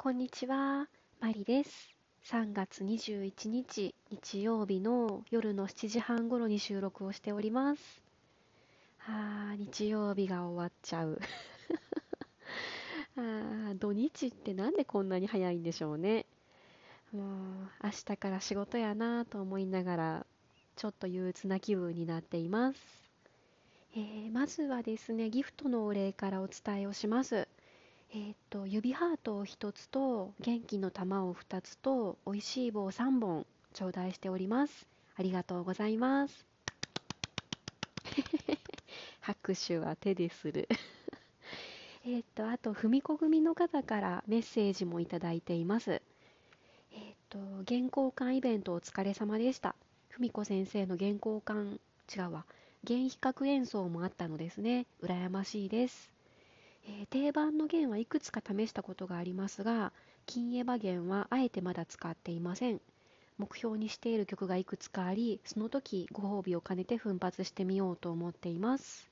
こんにちは、マリです。3月21日日曜日の夜の7時半頃に収録をしております。あー、日曜日が終わっちゃう。あー、土日ってなんでこんなに早いんでしょうね。もう、明日から仕事やなと思いながら、ちょっと憂鬱な気分になっています。えー、まずはですね、ギフトのお礼からお伝えをします。えー、っと、指ハートを1つと、元気の玉を2つと、美味しい棒3本、頂戴しております。ありがとうございます。拍手は手でする えっと、あと、ふみこ組の方からメッセージもいただいています。えっと、原稿館イベントお疲れ様でした。ふみこ先生の原稿館、違うわ、弦比較演奏もあったのですね。羨ましいです。えー、定番の弦はいくつか試したことがありますが、金エヴァ弦はあえてまだ使っていません。目標にしている曲がいくつかあり、その時ご褒美を兼ねて奮発してみようと思っています。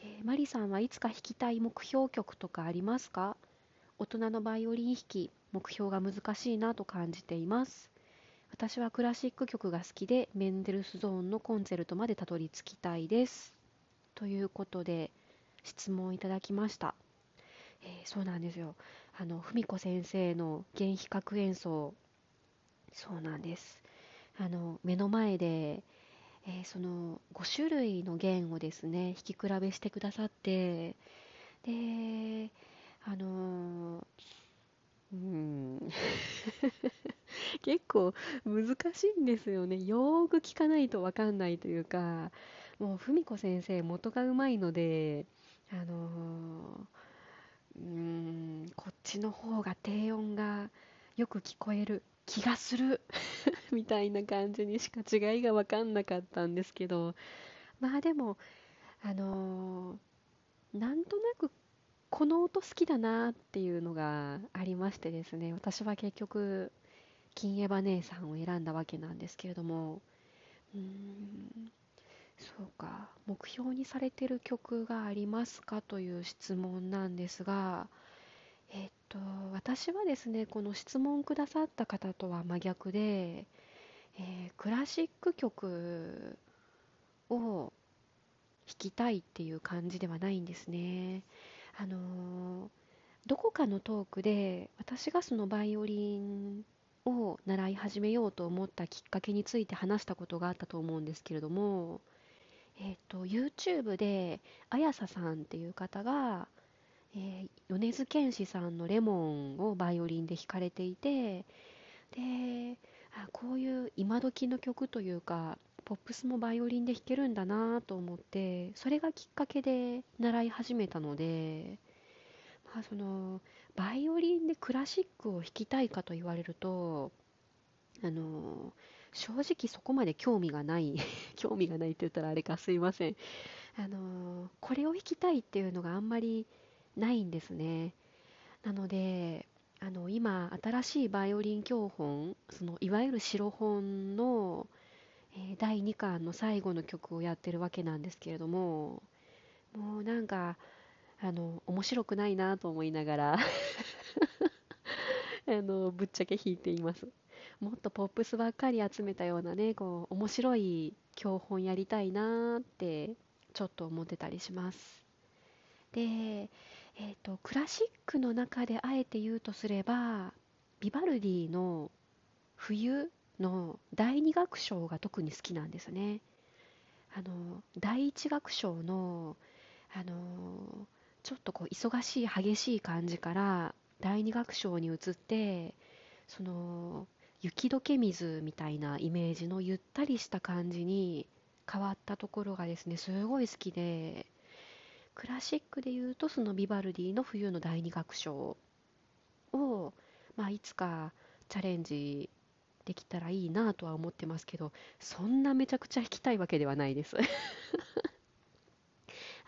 えー、マリさんはいつか弾きたい目標曲とかありますか？大人のバイオリン弾き、目標が難しいなと感じています。私はクラシック曲が好きで、メンデルスゾーンのコンチェルトまでたどり着きたいです。ということで、質問いただきました。えー、そうなんですよ。あの、文子先生の弦比較演奏、そうなんです。あの、目の前で、えー、その5種類の弦をですね、弾き比べしてくださって、で、あのー、うん、結構難しいんですよね。よーく聞かないとわかんないというか、もう文子先生元がうまいので、あのー、うん、こっちの方が低音がよく聞こえる気がする。みたいな感じにしか違いが分かんなかったんですけど、まあでも、あのー、なんとなくこの音好きだなっていうのがありましてですね、私は結局、金エヴァ姉さんを選んだわけなんですけれども、うん、そうか、目標にされてる曲がありますかという質問なんですが、えっと、私はですね、この質問くださった方とは真逆で、えー、クラシック曲を弾きたいっていう感じではないんですね。あのー、どこかのトークで私がそのバイオリンを習い始めようと思ったきっかけについて話したことがあったと思うんですけれども、えっ、と、YouTube で、あやささんっていう方が、えー、米津玄師さんのレモンをバイオリンで弾かれていて、で、あこういう今時の曲というか、ポップスもバイオリンで弾けるんだなと思って、それがきっかけで習い始めたので、まあ、その、バイオリンでクラシックを弾きたいかと言われると、あの正直そこまで興味がない 興味がないって言ったらあれかすいません。あのこれを弾きたいっていうのがあんまりないんですね。なのであの今新しいバイオリン教本そのいわゆる白本の、え、第2巻の最後の曲をやってるわけなんですけれどももうなんかあの面白くないなと思いながら あのぶっちゃけ弾いています。もっとポップスばっかり集めたようなね、こう、面白い教本やりたいなーってちょっと思ってたりします。で、えっ、ー、と、クラシックの中であえて言うとすれば、ビバルディの冬の第二楽章が特に好きなんですね。あの、第一楽章の、あの、ちょっとこう忙しい激しい感じから第二楽章に移ってその雪解け水みたいなイメージのゆったりした感じに変わったところがですねすごい好きでクラシックで言うとそのビバルディの冬の第二楽章を、まあ、いつかチャレンジできたらいいなとは思ってますけどそんなめちゃくちゃ弾きたいわけではないです。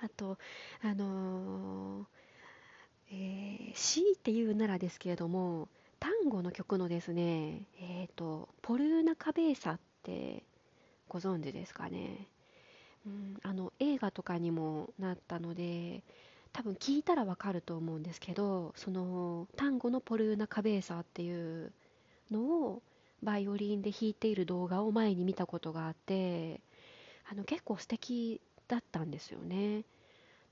あとあのー、えー、強いて言うならですけれどもタンゴの曲のですね、えっ、ー、と、ポルーナ・カベーサってご存知ですかね。うん、あの映画とかにもなったので、多分聞いたらわかると思うんですけどその単語のポルーナ・カベーサっていうのをバイオリンで弾いている動画を前に見たことがあってあの結構素敵だったんですよね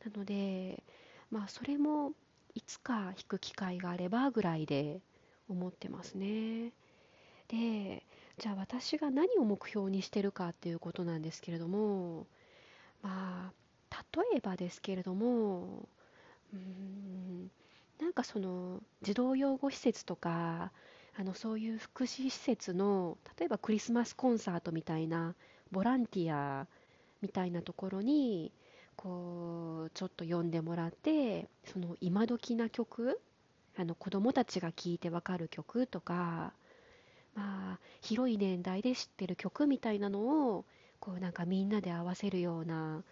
なのでまあそれもいつか弾く機会があればぐらいで思ってますね。でじゃあ私が何を目標にしてるかっていうことなんですけれどもまあ例えばですけれどもうんなんかその児童養護施設とかあのそういう福祉施設の例えばクリスマスコンサートみたいなボランティアみたいなところにこうちょっと読んでもらってその今時な曲あの子供たちが聴いてわかる曲とかまあ広い年代で知ってる曲みたいなのをこうなんかみんなで合わせるような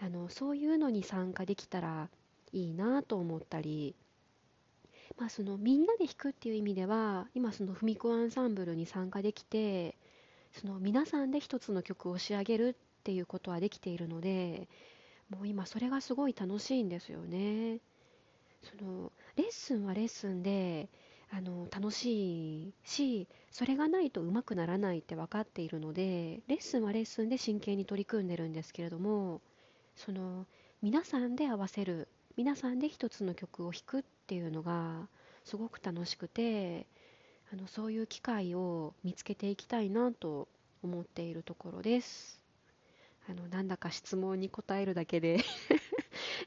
あのそういうのに参加できたらいいなと思ったりまあそのみんなで弾くっていう意味では今そのふみこアンサンブルに参加できてその皆さんで一つの曲を仕上げるっていうことはできているのでもう今それがすごい楽しいんですよね。そのレッスンはレッスンであの楽しいしそれがないとうまくならないって分かっているのでレッスンはレッスンで真剣に取り組んでるんですけれどもその皆さんで合わせる皆さんで一つの曲を弾くっていうのがすごく楽しくてあのそういう機会を見つけていきたいなと思っているところです。あのなんだか質問に答えるだけで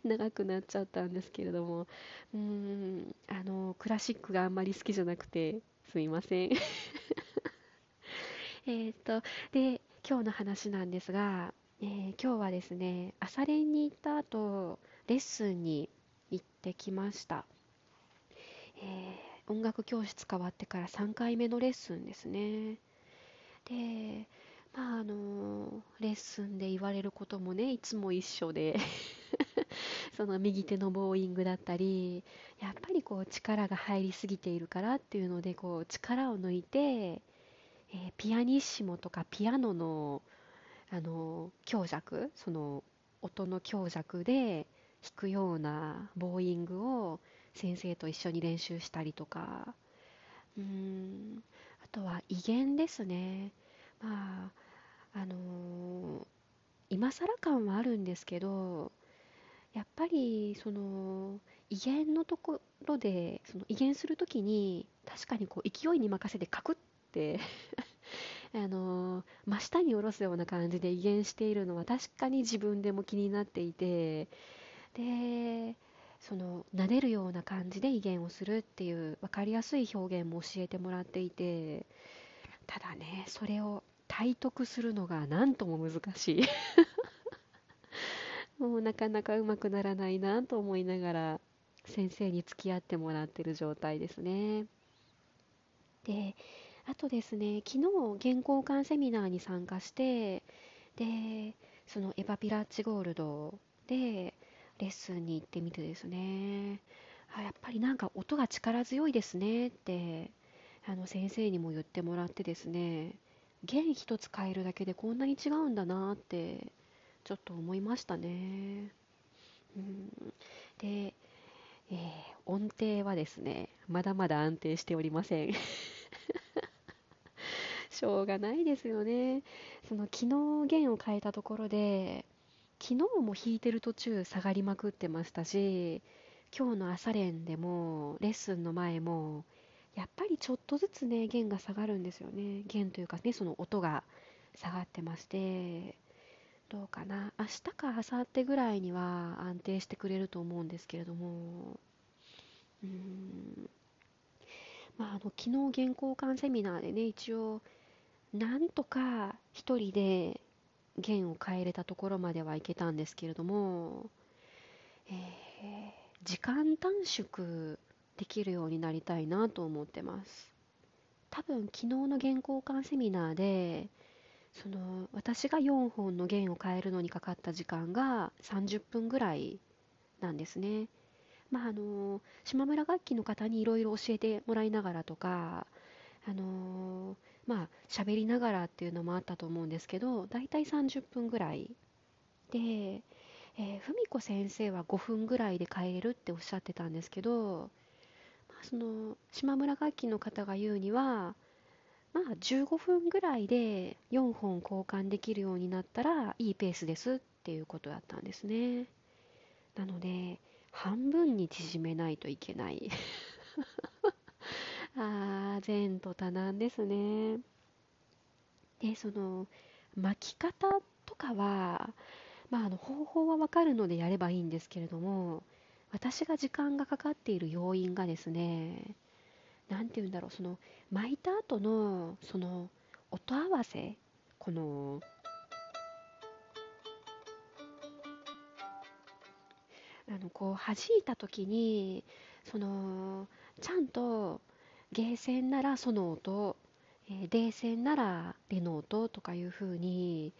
長くなっちゃったんですけれども。うーんあのクラシックがあんまり好きじゃなくてすいません。えっとで今日の話なんですが、えー、今日はですね朝練に行った後レッスンに行ってきました、えー、音楽教室変わってから3回目のレッスンですね。でまああのレッスンで言われることもねいつも一緒で。その右手のボーイングだったりやっぱりこう力が入りすぎているからっていうのでこう力を抜いて、えー、ピアニッシモとかピアノのあの強弱その音の強弱で弾くようなボーイングを先生と一緒に練習したりとか。うんあとは威厳ですね。まああのー、今更感はあるんですけどやっぱりその威厳のところでその威厳するときに確かにこう勢いに任せてカクって あの、真下に下ろすような感じで威厳しているのは確かに自分でも気になっていてでその撫でるような感じで威厳をするっていう分かりやすい表現も教えてもらっていてただねそれを体得するのが何とも難しい。もうなかなかうまくならないなと思いながら先生に付き合ってもらってる状態ですね。であとですね昨日原稿館セミナーに参加してでそのエヴァピラッチゴールドでレッスンに行ってみてですね。あやっぱりなんか音が力強いですねってあの先生にも言ってもらってですね。弦一つ変えるだけでこんなに違うんだなってちょっと思いましたね。うん、で、えー、音程はですねまだまだ安定しておりません。しょうがないですよね。その昨日弦を変えたところで昨日も弾いてる途中下がりまくってましたし今日の朝練でもレッスンの前もやっぱりちょっとずつね弦が下がるんですよね。弦というかねその音が下がってまして。どうかな。明日か明後日ぐらいには安定してくれると思うんですけれども。うーん。まああの昨日原稿館セミナーでね一応なんとか一人で弦を変えれたところまではいけたんですけれども、えー、時間短縮できるようになりたいなと思ってます。多分昨日の原稿館セミナーでその私が4本の弦を変えるのにかかった時間が30分ぐらいなんですね。まああの島村楽器の方にいろいろ教えてもらいながらとかあのまあ喋りながらっていうのもあったと思うんですけどだいたい30分ぐらいで、えー、文子先生は5分ぐらいで帰れるっておっしゃってたんですけど、まあ、その島村楽器の方が言うにはまあ15分ぐらいで4本交換できるようになったらいいペースですっていうことだったんですね。なので半分に縮めないといけない。あー前途多難ですね。でその巻き方とかはまあ、あの方法はわかるのでやればいいんですけれども私が時間がかかっている要因がですねて言うんだろうその巻いた後のその音合わせ？このあのこう弾いた時にそのちゃんとゲーセンならその音、えー、デーセンならレの音とかいう風に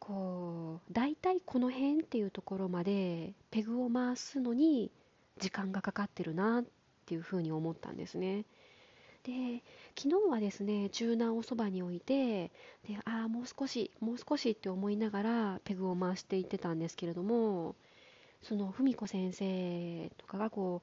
こう大体この辺っていうところまでペグを回すのに時間がかかってるなっていうふうに思ったんですね。で昨日はですねチューナーをそばに置いてでああもう少しもう少しって思いながらペグを回していってたんですけれどもその文子先生とかがこ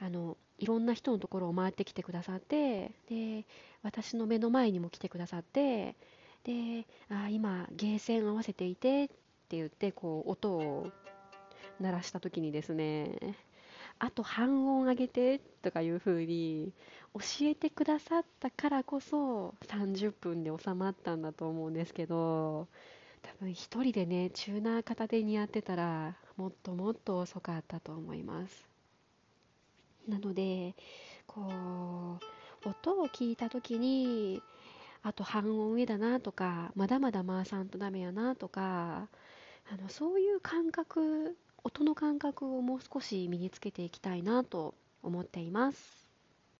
うあのいろんな人のところを回ってきてくださってで私の目の前にも来てくださってであ今ゲーセン合わせていてって言ってこう音を鳴らした時にですねあと半音上げてとかいう風に教えてくださったからこそ30分で収まったんだと思うんですけど多分一人でねチューナー片手にやってたらもっともっと遅かったと思います。なのでこう音を聞いた時にあと半音上だなとかまだまだ回さんとダメやなとかあのそういう感覚音の感覚をもう少し身につけていきたいなと思っています。